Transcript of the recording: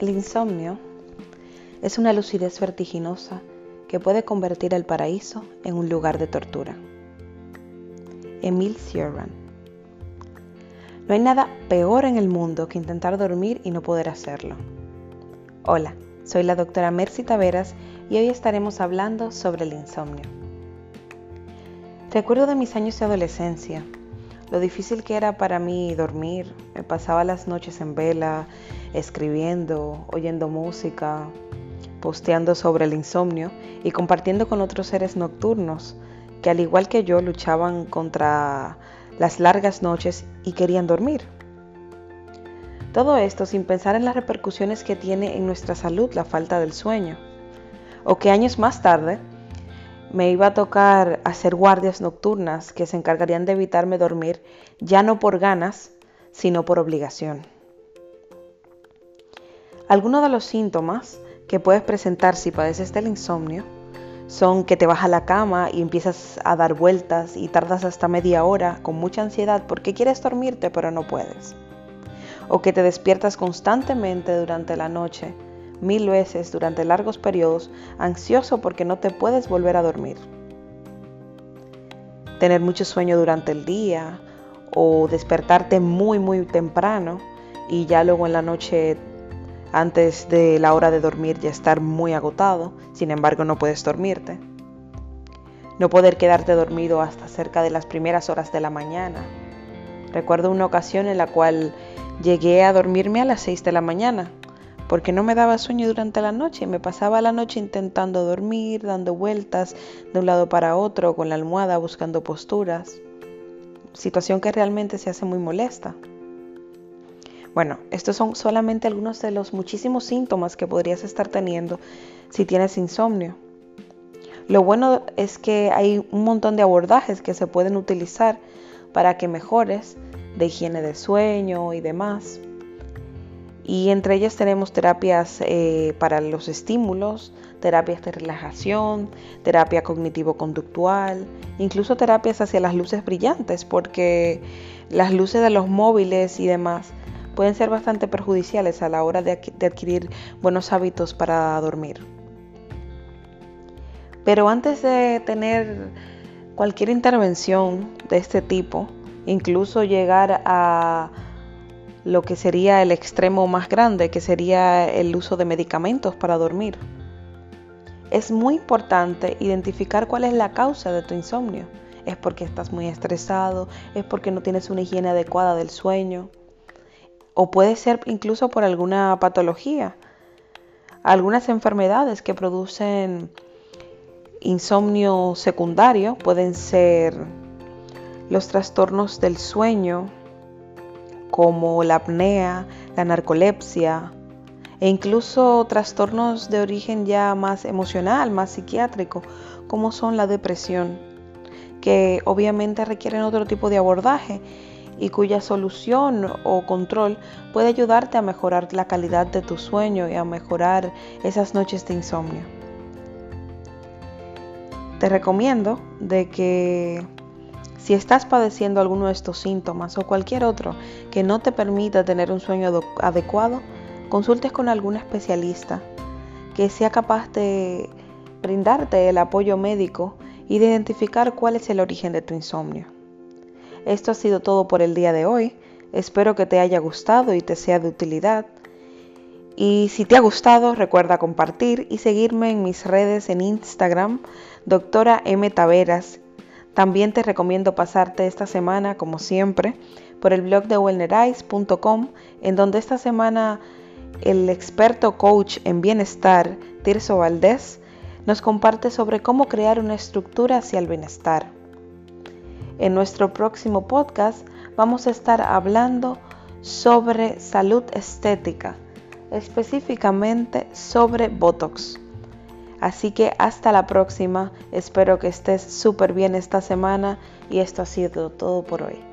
El insomnio es una lucidez vertiginosa que puede convertir el paraíso en un lugar de tortura. Emil Cioran No hay nada peor en el mundo que intentar dormir y no poder hacerlo. Hola, soy la doctora Mercy Taveras y hoy estaremos hablando sobre el insomnio. Recuerdo de mis años de adolescencia, lo difícil que era para mí dormir. Me pasaba las noches en vela, escribiendo, oyendo música, posteando sobre el insomnio y compartiendo con otros seres nocturnos que al igual que yo luchaban contra las largas noches y querían dormir. Todo esto sin pensar en las repercusiones que tiene en nuestra salud la falta del sueño, o que años más tarde me iba a tocar hacer guardias nocturnas que se encargarían de evitarme dormir ya no por ganas, sino por obligación. Algunos de los síntomas que puedes presentar si padeces del insomnio son que te vas a la cama y empiezas a dar vueltas y tardas hasta media hora con mucha ansiedad porque quieres dormirte pero no puedes. O que te despiertas constantemente durante la noche mil veces durante largos periodos, ansioso porque no te puedes volver a dormir. Tener mucho sueño durante el día o despertarte muy muy temprano y ya luego en la noche antes de la hora de dormir ya estar muy agotado, sin embargo no puedes dormirte. No poder quedarte dormido hasta cerca de las primeras horas de la mañana. Recuerdo una ocasión en la cual llegué a dormirme a las 6 de la mañana porque no me daba sueño durante la noche. Me pasaba la noche intentando dormir, dando vueltas de un lado para otro con la almohada buscando posturas. Situación que realmente se hace muy molesta. Bueno, estos son solamente algunos de los muchísimos síntomas que podrías estar teniendo si tienes insomnio. Lo bueno es que hay un montón de abordajes que se pueden utilizar para que mejores de higiene de sueño y demás y entre ellas tenemos terapias eh, para los estímulos, terapias de relajación, terapia cognitivo-conductual, incluso terapias hacia las luces brillantes, porque las luces de los móviles y demás pueden ser bastante perjudiciales a la hora de, de adquirir buenos hábitos para dormir. Pero antes de tener cualquier intervención de este tipo, incluso llegar a lo que sería el extremo más grande, que sería el uso de medicamentos para dormir. Es muy importante identificar cuál es la causa de tu insomnio. Es porque estás muy estresado, es porque no tienes una higiene adecuada del sueño, o puede ser incluso por alguna patología. Algunas enfermedades que producen insomnio secundario pueden ser los trastornos del sueño, como la apnea, la narcolepsia e incluso trastornos de origen ya más emocional, más psiquiátrico, como son la depresión, que obviamente requieren otro tipo de abordaje y cuya solución o control puede ayudarte a mejorar la calidad de tu sueño y a mejorar esas noches de insomnio. Te recomiendo de que si estás padeciendo alguno de estos síntomas o cualquier otro que no te permita tener un sueño adecuado, consultes con algún especialista que sea capaz de brindarte el apoyo médico y de identificar cuál es el origen de tu insomnio. Esto ha sido todo por el día de hoy. Espero que te haya gustado y te sea de utilidad. Y si te ha gustado, recuerda compartir y seguirme en mis redes en Instagram, doctora M. Taveras también te recomiendo pasarte esta semana, como siempre, por el blog de wellnerize.com, en donde esta semana el experto coach en bienestar, Tirso Valdés, nos comparte sobre cómo crear una estructura hacia el bienestar. En nuestro próximo podcast vamos a estar hablando sobre salud estética, específicamente sobre Botox. Así que hasta la próxima, espero que estés súper bien esta semana y esto ha sido todo por hoy.